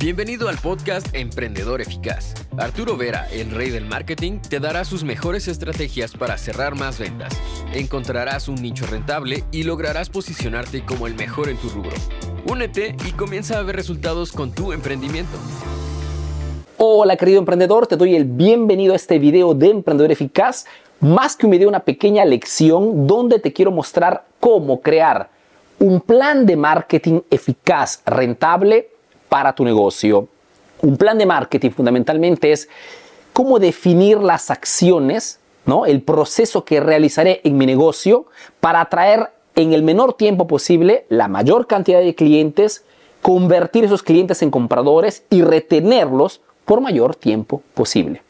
Bienvenido al podcast Emprendedor Eficaz. Arturo Vera, el rey del marketing, te dará sus mejores estrategias para cerrar más ventas. Encontrarás un nicho rentable y lograrás posicionarte como el mejor en tu rubro. Únete y comienza a ver resultados con tu emprendimiento. Hola querido emprendedor, te doy el bienvenido a este video de Emprendedor Eficaz. Más que un video, una pequeña lección donde te quiero mostrar cómo crear un plan de marketing eficaz, rentable para tu negocio. Un plan de marketing fundamentalmente es cómo definir las acciones, ¿no? el proceso que realizaré en mi negocio para atraer en el menor tiempo posible la mayor cantidad de clientes, convertir esos clientes en compradores y retenerlos por mayor tiempo posible.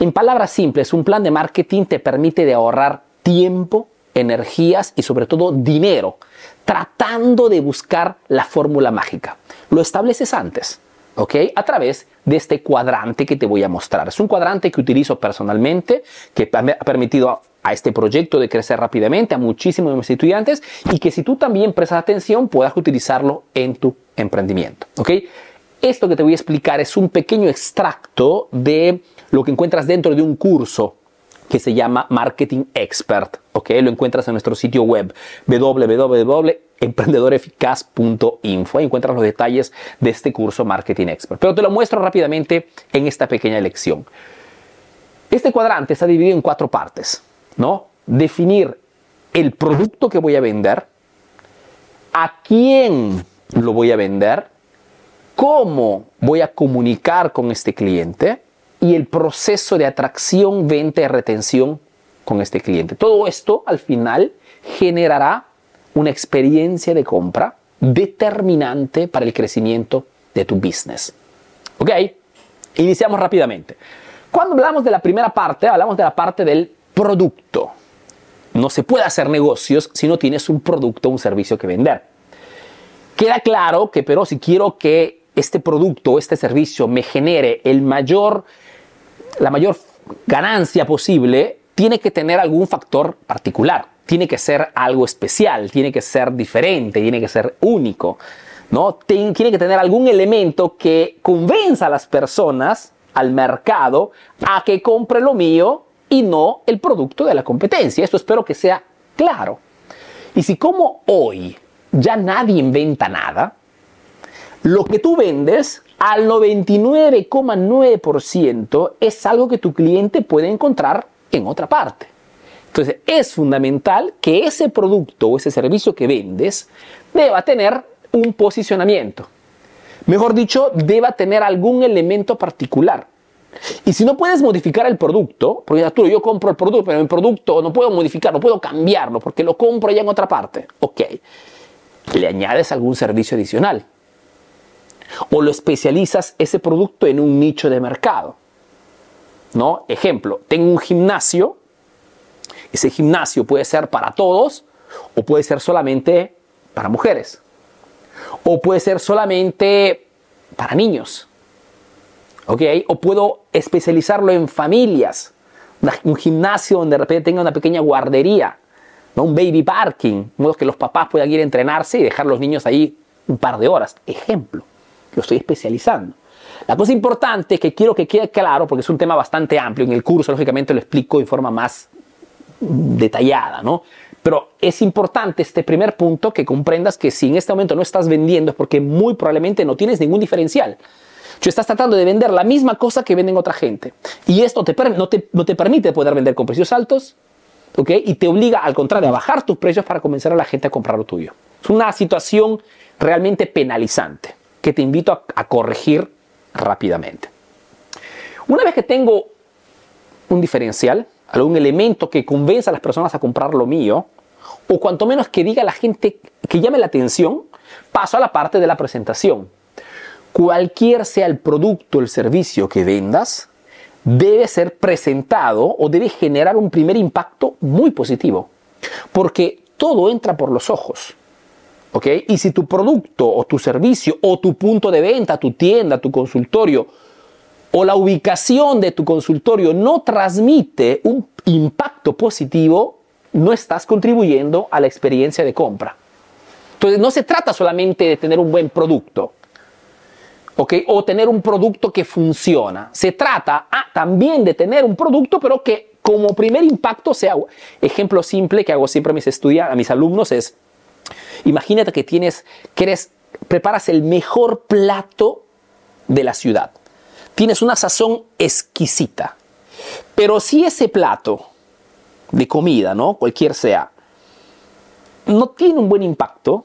En palabras simples, un plan de marketing te permite de ahorrar tiempo, energías y sobre todo dinero, tratando de buscar la fórmula mágica lo estableces antes, ¿ok? A través de este cuadrante que te voy a mostrar. Es un cuadrante que utilizo personalmente, que ha permitido a este proyecto de crecer rápidamente, a muchísimos de mis estudiantes, y que si tú también prestas atención, puedas utilizarlo en tu emprendimiento, ¿ok? Esto que te voy a explicar es un pequeño extracto de lo que encuentras dentro de un curso que se llama Marketing Expert. ¿ok? Lo encuentras en nuestro sitio web www.emprendedoreficaz.info. Ahí encuentras los detalles de este curso Marketing Expert. Pero te lo muestro rápidamente en esta pequeña lección. Este cuadrante está dividido en cuatro partes, ¿no? Definir el producto que voy a vender, a quién lo voy a vender, cómo voy a comunicar con este cliente, y el proceso de atracción, venta y retención con este cliente. Todo esto al final generará una experiencia de compra determinante para el crecimiento de tu business. ¿Ok? Iniciamos rápidamente. Cuando hablamos de la primera parte, hablamos de la parte del producto. No se puede hacer negocios si no tienes un producto o un servicio que vender. Queda claro que, pero si quiero que este producto o este servicio me genere el mayor la mayor ganancia posible, tiene que tener algún factor particular, tiene que ser algo especial, tiene que ser diferente, tiene que ser único, ¿no? Tiene que tener algún elemento que convenza a las personas, al mercado, a que compre lo mío y no el producto de la competencia. Esto espero que sea claro. Y si como hoy ya nadie inventa nada, lo que tú vendes al 99,9% es algo que tu cliente puede encontrar en otra parte. Entonces es fundamental que ese producto o ese servicio que vendes deba tener un posicionamiento. Mejor dicho, deba tener algún elemento particular. Y si no puedes modificar el producto, porque tú, yo compro el producto, pero el producto no puedo modificarlo, puedo cambiarlo porque lo compro ya en otra parte. Ok, le añades algún servicio adicional o lo especializas ese producto en un nicho de mercado. ¿No? Ejemplo, tengo un gimnasio, ese gimnasio puede ser para todos o puede ser solamente para mujeres o puede ser solamente para niños. ¿Ok? O puedo especializarlo en familias, un gimnasio donde de repente tenga una pequeña guardería, un baby parking, modo que los papás puedan ir a entrenarse y dejar a los niños ahí un par de horas. Ejemplo lo estoy especializando. La cosa importante que quiero que quede claro, porque es un tema bastante amplio, en el curso lógicamente lo explico de forma más detallada, ¿no? Pero es importante este primer punto que comprendas que si en este momento no estás vendiendo es porque muy probablemente no tienes ningún diferencial. Tú estás tratando de vender la misma cosa que venden otra gente. Y esto te, no, te, no te permite poder vender con precios altos, ¿ok? Y te obliga al contrario a bajar tus precios para convencer a la gente a comprar lo tuyo. Es una situación realmente penalizante que te invito a, corregir rápidamente. Una vez que tengo un diferencial, algún elemento que convenza a las personas a comprar lo mío, o cuanto menos que diga a la gente que llame la atención, paso a la parte de la presentación. Cualquier sea el producto o el servicio que vendas, debe ser presentado o debe generar un primer impacto muy positivo, porque todo entra por los ojos. Y si tu producto o tu servicio o tu punto de venta, tu tienda, tu consultorio o la ubicación de tu consultorio no transmite un impacto positivo, no estás contribuyendo a la experiencia de compra. Entonces no se trata solamente de tener un buen producto. O tener un producto que funciona. Se trata ah, también de tener un producto, pero que como primer impacto sea, ejemplo simple que hago siempre a mis estudiantes, a mis alumnos es, imagínate que tienes, que eres, preparas el mejor plato de la ciudad. Tienes una sazón exquisita. Pero si ese plato de comida, ¿no? Cualquier sea, no tiene un buen impacto,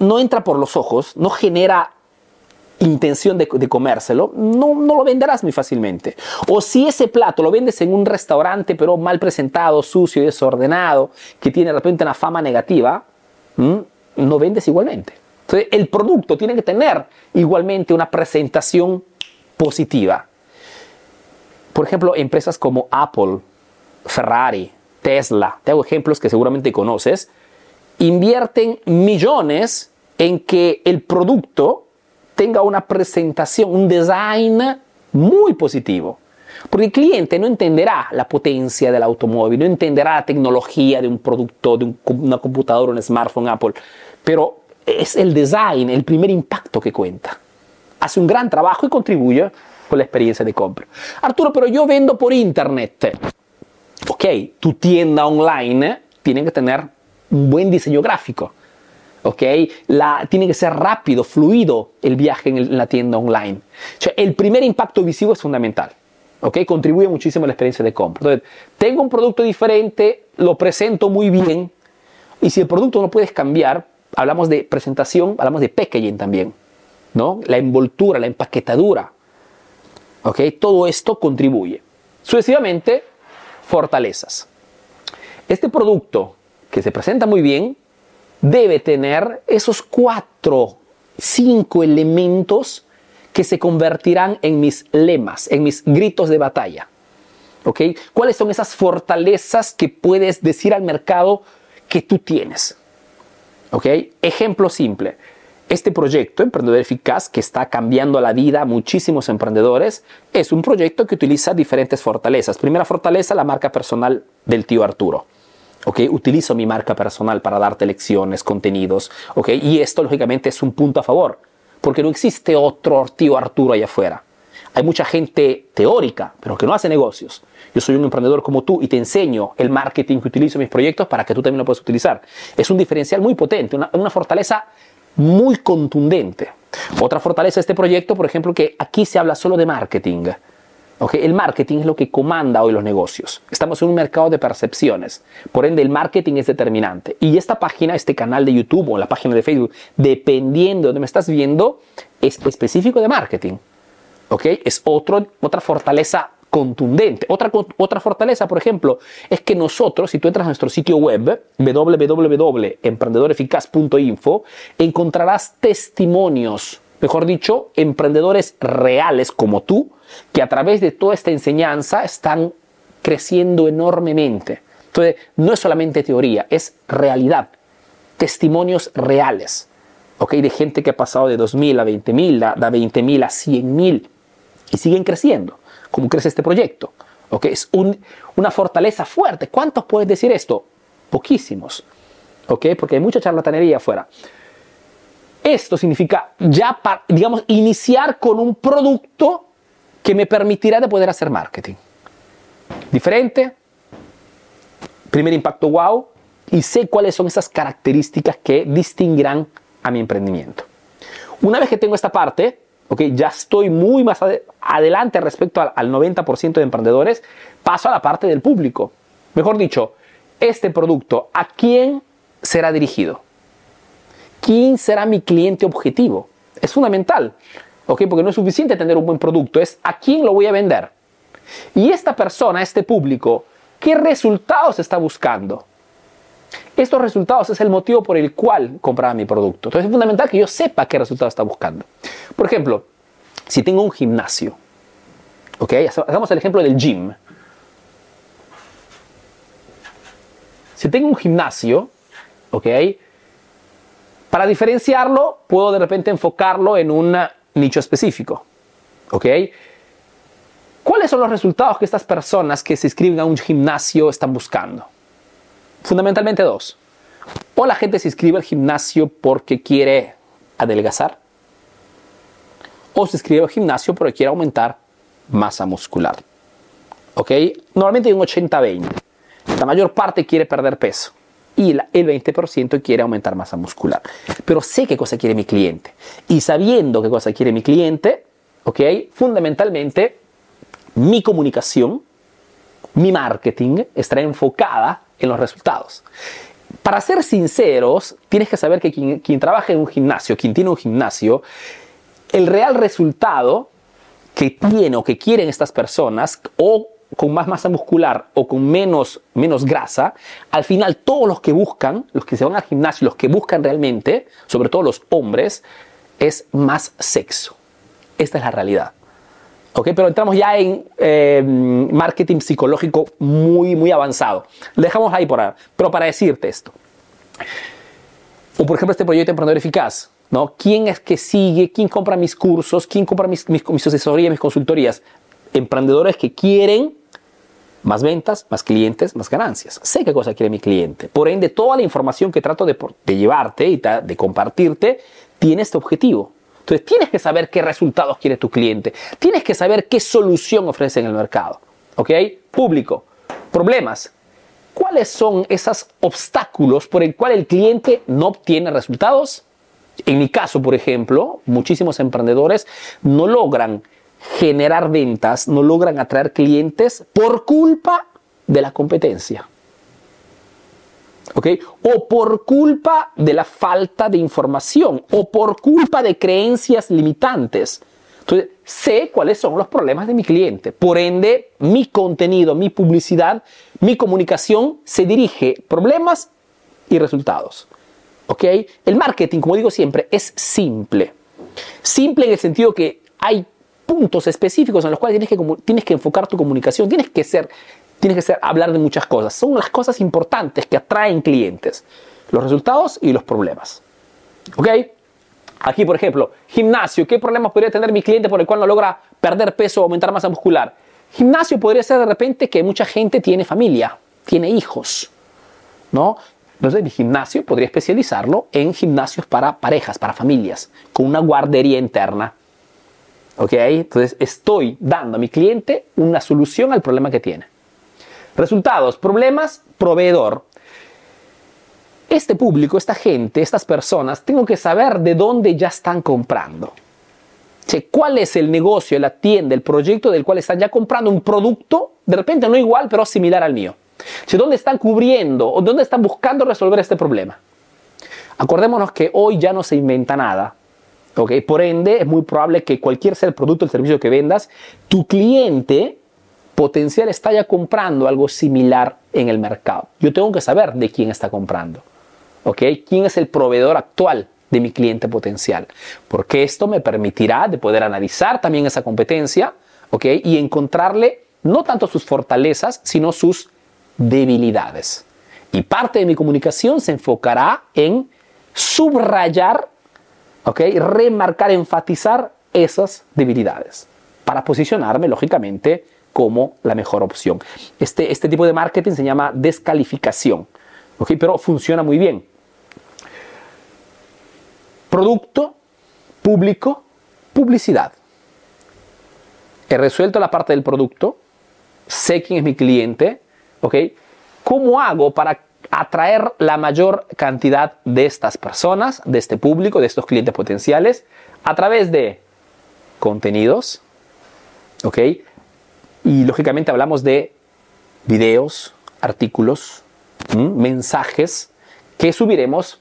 no, entra por los ojos, no genera intención de, comérselo, no, no, lo venderás muy fácilmente. O si ese plato lo vendes en un restaurante, pero mal presentado, sucio y desordenado, que tiene de repente una fama negativa, no vendes igualmente. Entonces, el producto tiene que tener igualmente una presentación positiva. Por ejemplo, empresas como Apple, Ferrari, Tesla, te hago ejemplos que seguramente conoces, invierten millones en que el producto tenga una presentación, un design muy positivo. Porque el cliente no entenderá la potencia del automóvil, no entenderá la tecnología de un producto, de una computadora, un smartphone Apple, pero es el design, el primer impacto que cuenta. Hace un gran trabajo y contribuye con la experiencia de compra. Arturo, pero yo vendo por internet. Ok, tu tienda online tiene que tener un buen diseño gráfico ¿ok? La, tiene que ser rápido, fluido el viaje en, la tienda online. el primer impacto visivo es fundamental, ¿ok? Contribuye muchísimo a la experiencia de compra. Entonces, tengo un producto diferente, lo presento muy bien, y si el producto no puedes cambiar, hablamos de presentación, hablamos de packaging también, ¿no? La envoltura, la empaquetadura, ¿ok? Todo esto contribuye. Sucesivamente, fortalezas. Este producto que se presenta muy bien, debe tener esos cuatro, cinco elementos que se convertirán en mis lemas, en mis gritos de batalla. ¿Ok? ¿Cuáles son esas fortalezas que puedes decir al mercado que tú tienes? ¿Ok? Ejemplo simple. Este proyecto, Emprendedor Eficaz, que está cambiando la vida a muchísimos emprendedores, es un proyecto que utiliza diferentes fortalezas. Primera fortaleza, la marca personal del tío Arturo. Utilizo mi marca personal para darte lecciones, contenidos, Y esto, lógicamente, es un punto a favor, porque no existe otro tío Arturo allá afuera. Hay mucha gente teórica, pero que no hace negocios. Yo soy un emprendedor como tú y te enseño el marketing que utilizo en mis proyectos para que tú también lo puedas utilizar. Es un diferencial muy potente, una, fortaleza muy contundente. Otra fortaleza de este proyecto, por ejemplo, que aquí se habla solo de marketing. El marketing es lo que comanda hoy los negocios. Estamos en un mercado de percepciones. Por ende, el marketing es determinante. Y esta página, este canal de YouTube o la página de Facebook, dependiendo de donde me estás viendo, es específico de marketing. Es otro, otra fortaleza contundente. Otra, otra fortaleza, por ejemplo, es que nosotros, si tú entras a nuestro sitio web, www.emprendedoreficaz.info, encontrarás testimonios, mejor dicho, emprendedores reales como tú, que a través de toda esta enseñanza están creciendo enormemente. Entonces, no es solamente teoría, es realidad, testimonios reales, ¿ok? De gente que ha pasado de 2.000 a 20.000, de 20.000 a 100.000 y siguen creciendo, como crece este proyecto, ¿ok? Es una fortaleza fuerte. ¿Cuántos puedes decir esto? Poquísimos, ¿ok? Porque hay mucha charlatanería afuera. Esto significa ya, digamos, iniciar con un producto que me permitirá de poder hacer marketing. Diferente, primer impacto wow, y sé cuáles son esas características que distinguirán a mi emprendimiento. Una vez que tengo esta parte, okay, ya estoy muy más adelante respecto al, al 90% de emprendedores, paso a la parte del público. Mejor dicho, este producto, ¿a quién será dirigido? ¿Quién será mi cliente objetivo? Es fundamental. Porque no es suficiente tener un buen producto, es a quién lo voy a vender. Y esta persona, este público, ¿qué resultados está buscando? Estos resultados es el motivo por el cual compraba mi producto. Entonces es fundamental que yo sepa qué resultados está buscando. Por ejemplo, si tengo un gimnasio, ¿ok? Hagamos el ejemplo del gym. Si tengo un gimnasio, ¿ok? Para diferenciarlo, puedo de repente enfocarlo en una nicho específico. ¿Ok? ¿Cuáles son los resultados que estas personas que se inscriben a un gimnasio están buscando? Fundamentalmente dos. O la gente se inscribe al gimnasio porque quiere adelgazar. o se inscribe al gimnasio pero quiere aumentar masa muscular. ¿Ok? Normalmente hay un 80-20. La mayor parte quiere perder peso y el 20% quiere aumentar masa muscular. Pero sé qué cosa quiere mi cliente. Y sabiendo qué cosa quiere mi cliente, ¿ok? Fundamentalmente, mi comunicación, mi marketing estará enfocada en los resultados. Para ser sinceros, tienes que saber que quien, quien trabaja en un gimnasio, quien tiene un gimnasio, el real resultado que tiene o que quieren estas personas o con más masa muscular o con menos, menos grasa, al final todos los que buscan, los que se van al gimnasio, los que buscan realmente, sobre todo los hombres, es más sexo. Esta es la realidad. ¿Ok? Pero entramos ya en eh, marketing psicológico muy, muy avanzado. Dejamos ahí por ahora. Pero para decirte esto. O por ejemplo este proyecto Emprendedor Eficaz. ¿no? ¿Quién es que sigue? ¿Quién compra mis cursos? ¿Quién compra mis, mis asesorías, mis consultorías? Emprendedores que quieren más ventas, más clientes, más ganancias. Sé qué cosa quiere mi cliente. Por ende, toda la información que trato de, llevarte y de compartirte tiene este objetivo. Entonces, tienes que saber qué resultados quiere tu cliente. Tienes que saber qué solución ofrece en el mercado. ¿Ok? Público. Problemas. ¿Cuáles son esos obstáculos por el cual el cliente no obtiene resultados? En mi caso, por ejemplo, muchísimos emprendedores no logran generar ventas, no logran atraer clientes por culpa de la competencia. ¿Ok? O por culpa de la falta de información, o por culpa de creencias limitantes. Entonces, sé cuáles son los problemas de mi cliente. Por ende, mi contenido, mi publicidad, mi comunicación se dirige problemas y resultados. ¿Ok? El marketing, como digo siempre, es simple. Simple en el sentido que hay puntos específicos en los cuales tienes que, tienes que enfocar tu comunicación, tienes que ser, tienes que ser, hablar de muchas cosas. Son las cosas importantes que atraen clientes, los resultados y los problemas. ¿Ok? Aquí, por ejemplo, gimnasio. ¿Qué problemas podría tener mi cliente por el cual no logra perder peso o aumentar masa muscular? Gimnasio podría ser de repente que mucha gente tiene familia, tiene hijos, ¿no? Entonces, mi gimnasio podría especializarlo en gimnasios para parejas, para familias, con una guardería interna. ¿Ok? Entonces estoy dando a mi cliente una solución al problema que tiene. Resultados, problemas, proveedor. Este público, esta gente, estas personas, tengo que saber de dónde ya están comprando. ¿Cuál es el negocio, la tienda, el proyecto del cual están ya comprando un producto, de repente no igual, pero similar al mío? ¿Dónde están cubriendo o dónde están buscando resolver este problema? Acordémonos que hoy ya no se inventa nada. Por ende, es muy probable que cualquier sea producto o el servicio que vendas, tu cliente potencial está ya comprando algo similar en el mercado. Yo tengo que saber de quién está comprando. ¿Quién es el proveedor actual de mi cliente potencial? Porque esto me permitirá de poder analizar también esa competencia y encontrarle no tanto sus fortalezas, sino sus debilidades. Y parte de mi comunicación se enfocará en subrayar ¿ok? Remarcar, enfatizar esas debilidades para posicionarme, lógicamente, como la mejor opción. Este, este tipo de marketing se llama descalificación, ¿ok? Pero funciona muy bien. Producto, público, publicidad. He resuelto la parte del producto, sé quién es mi cliente, ¿ok? ¿Cómo hago para atraer la mayor cantidad de estas personas, de este público, de estos clientes potenciales, a través de contenidos, ¿ok? Y lógicamente hablamos de videos, artículos, mensajes que subiremos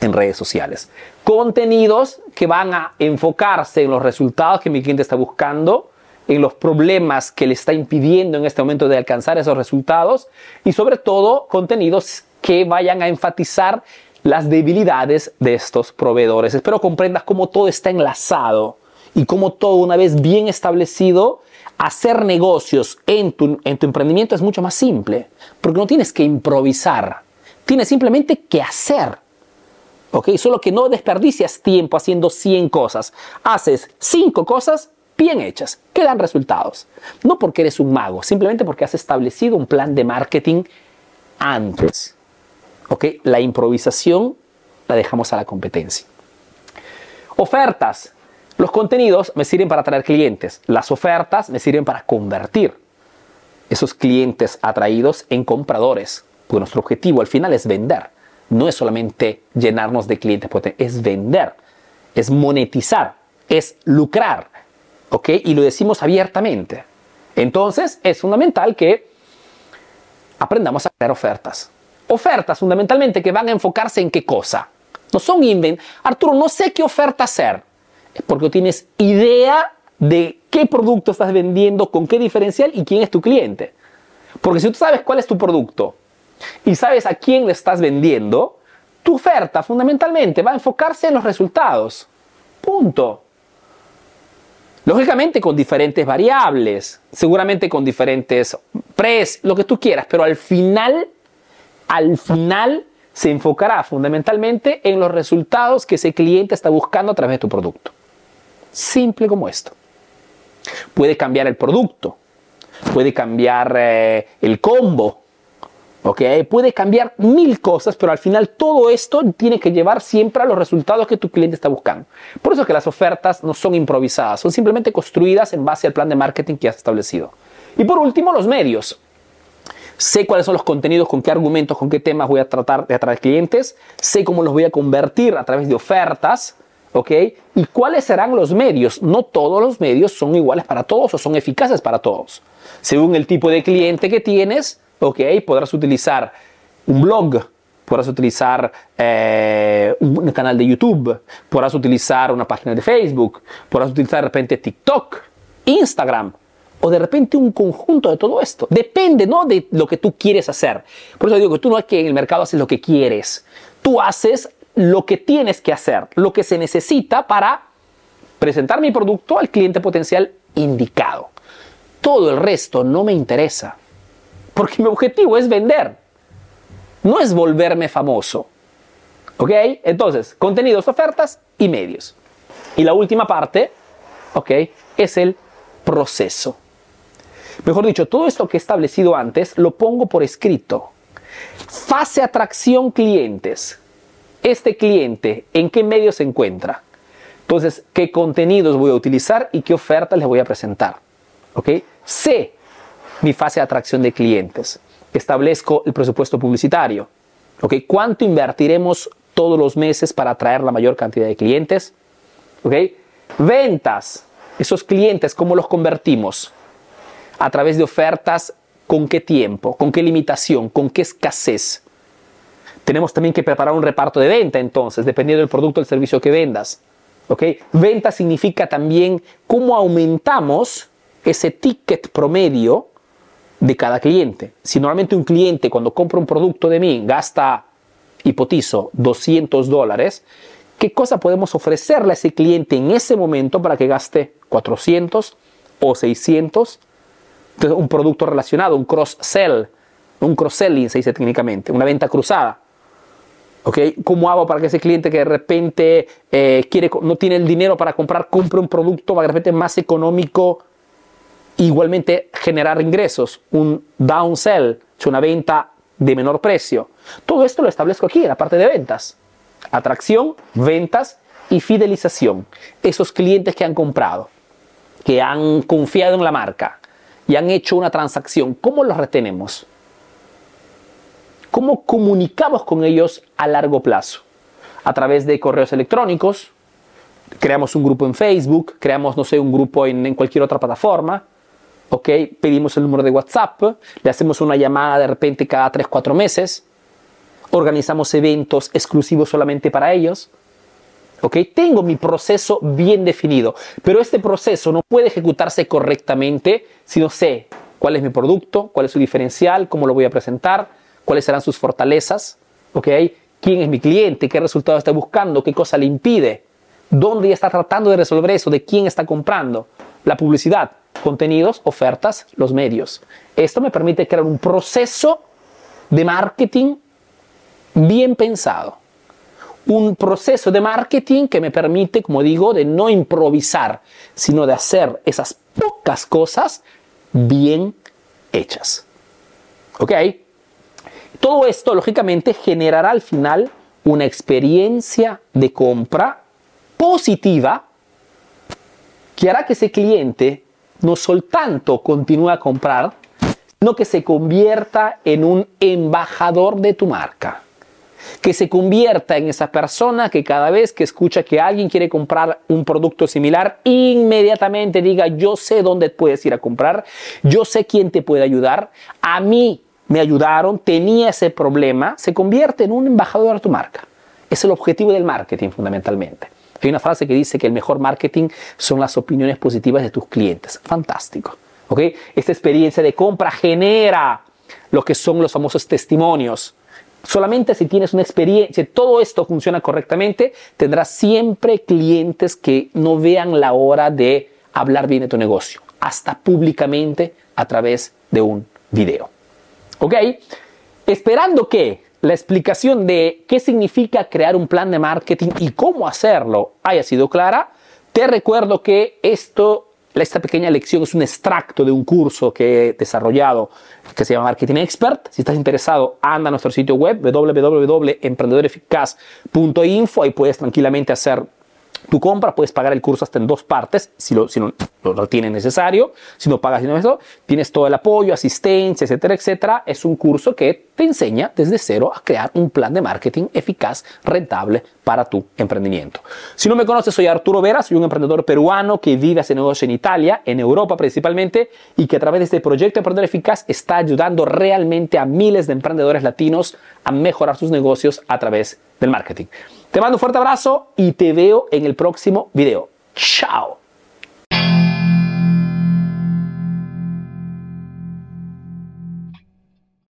en redes sociales. Contenidos que van a enfocarse en los resultados que mi cliente está buscando, en los problemas que le está impidiendo en este momento de alcanzar esos resultados y sobre todo contenidos que vayan a enfatizar las debilidades de estos proveedores. Espero comprendas cómo todo está enlazado y cómo todo una vez bien establecido, hacer negocios en tu, en tu emprendimiento es mucho más simple, porque no tienes que improvisar, tienes simplemente que hacer. ¿Ok? Solo que no desperdicias tiempo haciendo 100 cosas. Haces 5 cosas bien hechas, que dan resultados. No porque eres un mago, simplemente porque has establecido un plan de marketing antes. ¿Ok? La improvisación la dejamos a la competencia. Ofertas. Los contenidos me sirven para atraer clientes, las ofertas me sirven para convertir esos clientes atraídos en compradores, porque nuestro objetivo al final es vender, no es solamente llenarnos de clientes, es vender, es monetizar, es lucrar, ¿ok? Y lo decimos abiertamente. Entonces es fundamental que aprendamos a crear ofertas. Ofertas fundamentalmente que van a enfocarse en qué cosa. No son invent. Arturo, no sé qué oferta hacer. Es porque tienes idea de qué producto estás vendiendo, con qué diferencial y quién es tu cliente. Porque si tú sabes cuál es tu producto y sabes a quién le estás vendiendo, tu oferta fundamentalmente va a enfocarse en los resultados. Punto. Lógicamente con diferentes variables, seguramente con diferentes precios, lo que tú quieras, pero al final, al final se enfocará fundamentalmente en los resultados que ese cliente está buscando a través de tu producto. Simple como esto. Puede cambiar el producto, puede cambiar eh, el combo, Puede cambiar mil cosas, pero al final todo esto tiene que llevar siempre a los resultados que tu cliente está buscando. Por eso que las ofertas no son improvisadas, son simplemente construidas en base al plan de marketing que has establecido. Y por último, los medios. Sé cuáles son los contenidos, con qué argumentos, con qué temas voy a tratar de atraer clientes, sé cómo los voy a convertir a través de ofertas, ¿ok? Y cuáles serán los medios. No todos los medios son iguales para todos o son eficaces para todos. Según el tipo de cliente que tienes, ¿ok? Podrás utilizar un blog, podrás utilizar eh, un canal de YouTube, podrás utilizar una página de Facebook, podrás utilizar de repente TikTok, Instagram, o de repente un conjunto de todo esto. Depende, ¿no? De lo que tú quieres hacer. Por eso digo que tú no es que en el mercado haces lo que quieres. Tú haces lo que tienes que hacer, lo que se necesita para presentar mi producto al cliente potencial indicado. Todo el resto no me interesa. Porque mi objetivo es vender. No es volverme famoso. ¿Ok? Entonces, contenidos, ofertas y medios. Y la última parte, ¿ok? Es el proceso. Mejor dicho, todo esto que he establecido antes lo pongo por escrito. Fase atracción clientes. Este cliente, ¿en qué medio se encuentra? Entonces, ¿qué contenidos voy a utilizar y qué ofertas les voy a presentar? ¿Ok? Sé mi fase de atracción de clientes. Establezco el presupuesto publicitario. ¿Ok? ¿Cuánto invertiremos todos los meses para atraer la mayor cantidad de clientes? ¿Ok? Ventas. Esos clientes, ¿cómo los convertimos? a través de ofertas con qué tiempo, con qué limitación, con qué escasez. Tenemos también que preparar un reparto de venta entonces, dependiendo del producto o el servicio que vendas. ¿ok? Venta significa también cómo aumentamos ese ticket promedio de cada cliente. Si normalmente un cliente cuando compra un producto de mí gasta, hipotizo, 200 dólares, ¿qué cosa podemos ofrecerle a ese cliente en ese momento para que gaste 400 o 600 entonces, un producto relacionado, un cross-sell, un cross-selling se dice técnicamente, una venta cruzada. ¿ok? ¿Cómo hago para que ese cliente que de repente eh, quiere, no tiene el dinero para comprar, compre un producto de repente más económico, igualmente generar ingresos, un downsell, una venta de menor precio? Todo esto lo establezco aquí en la parte de ventas. Atracción, ventas y fidelización. Esos clientes que han comprado, que han confiado en la marca, y han hecho una transacción, ¿cómo los retenemos? ¿Cómo comunicamos con ellos a largo plazo? A través de correos electrónicos, creamos un grupo en Facebook, creamos, no sé, un grupo en, cualquier otra plataforma, ¿ok? Pedimos el número de WhatsApp, le hacemos una llamada de repente cada 3, 4 meses, organizamos eventos exclusivos solamente para ellos, ¿ok? Tengo mi proceso bien definido, pero este proceso no puede ejecutarse correctamente si no sé cuál es mi producto, cuál es su diferencial, cómo lo voy a presentar, cuáles serán sus fortalezas, ¿ok? ¿Quién es mi cliente? ¿Qué resultado está buscando? ¿Qué cosa le impide? ¿Dónde está tratando de resolver eso? ¿De quién está comprando? La publicidad, contenidos, ofertas, los medios. Esto me permite crear un proceso de marketing bien pensado un proceso de marketing que me permite, como digo, de no improvisar, sino de hacer esas pocas cosas bien hechas. ¿Ok? Todo esto, lógicamente, generará al final una experiencia de compra positiva que hará que ese cliente no soltanto continúe a comprar, sino que se convierta en un embajador de tu marca. Que se convierta en esa persona que cada vez que escucha que alguien quiere comprar un producto similar, inmediatamente diga, yo sé dónde puedes ir a comprar, yo sé quién te puede ayudar, a mí me ayudaron, tenía ese problema, se convierte en un embajador de tu marca. Es el objetivo del marketing fundamentalmente. Hay una frase que dice que el mejor marketing son las opiniones positivas de tus clientes. Fantástico. ¿ok? Esta experiencia de compra genera lo que son los famosos testimonios. Solamente si tienes una experiencia, todo esto funciona correctamente, tendrás siempre clientes que no vean la hora de hablar bien de tu negocio, hasta públicamente a través de un video. ¿Ok? Esperando que la explicación de qué significa crear un plan de marketing y cómo hacerlo haya sido clara, te recuerdo que esto, esta pequeña lección es un extracto de un curso que he desarrollado que se llama Marketing Expert. Si estás interesado, anda a nuestro sitio web www.emprendedoreficaz.info y puedes tranquilamente hacer tu compra, puedes pagar el curso hasta en dos partes, si lo, si no, lo tienes necesario. Si no pagas sino eso, tienes todo el apoyo, asistencia, etcétera, etcétera. Es un curso que te enseña desde cero a crear un plan de marketing eficaz, rentable para tu emprendimiento. Si no me conoces, soy Arturo Vera, soy un emprendedor peruano que vive hace negocio en Italia, en Europa principalmente, y que a través de este proyecto Emprendedor Eficaz está ayudando realmente a miles de emprendedores latinos a mejorar sus negocios a través del marketing. Te mando un fuerte abrazo y te veo en el próximo video. Chao.